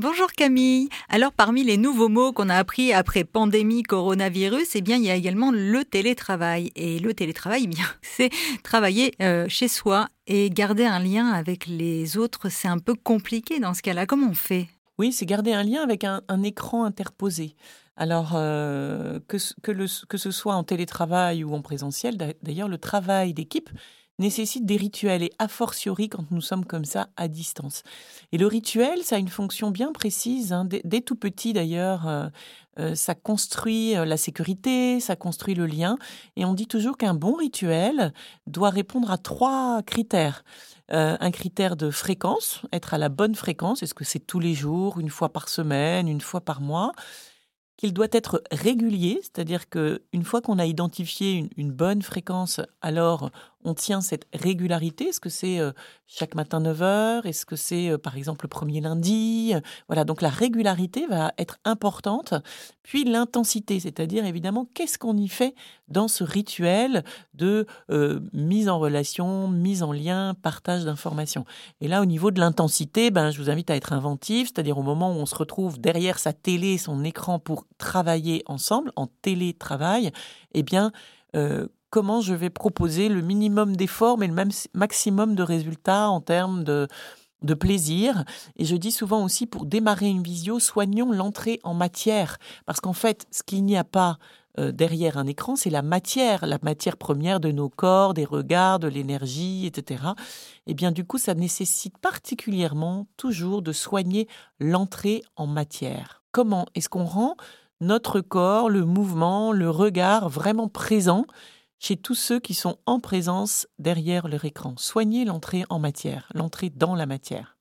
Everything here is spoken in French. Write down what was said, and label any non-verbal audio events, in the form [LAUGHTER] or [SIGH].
Bonjour Camille. Alors parmi les nouveaux mots qu'on a appris après pandémie coronavirus, eh bien il y a également le télétravail et le télétravail eh bien [LAUGHS] c'est travailler euh, chez soi et garder un lien avec les autres, c'est un peu compliqué dans ce cas-là. Comment on fait? Oui, c'est garder un lien avec un, écran interposé. Alors, euh, que, que ce soit en télétravail ou en présentiel, d'ailleurs, le travail d'équipe nécessite des rituels et a fortiori quand nous sommes comme ça à distance. Et le rituel, ça a une fonction bien précise. Hein. Dès, tout petit d'ailleurs, euh, euh, ça construit euh, la sécurité, ça construit le lien. Et on dit toujours qu'un bon rituel doit répondre à trois critères. un critère de fréquence, être à la bonne fréquence. Est-ce que c'est tous les jours, une fois par semaine, une fois par mois qu'il doit être régulier, c'est-à-dire que une fois qu'on a identifié une, bonne fréquence, alors on tient cette régularité? Est-ce que c'est euh, chaque matin 9 heures? Est-ce que c'est euh, par exemple le premier lundi? Voilà, donc la régularité va être importante. Puis l'intensité, c'est-à-dire évidemment qu'est-ce qu'on y fait dans ce rituel de euh, mise en relation, mise en lien, partage d'informations? Et là, au niveau de l'intensité, ben, je vous invite à être inventif, c'est-à-dire au moment où on se retrouve derrière sa télé, son écran pour travailler ensemble, en télétravail, eh bien, euh, comment je vais proposer le minimum d'efforts, mais le maximum de résultats en termes de, de plaisir. Et je dis souvent aussi, pour démarrer une visio, soignons l'entrée en matière. Parce qu'en fait, ce qu'il n'y a pas euh, derrière un écran, c'est la matière, la matière première de nos corps, des regards, de l'énergie, etc. Et eh bien du coup, ça nécessite particulièrement toujours de soigner l'entrée en matière. Comment est-ce qu'on rend notre corps, le mouvement, le regard vraiment présent chez tous ceux qui sont en présence derrière leur écran. Soignez l'entrée en matière, l'entrée dans la matière.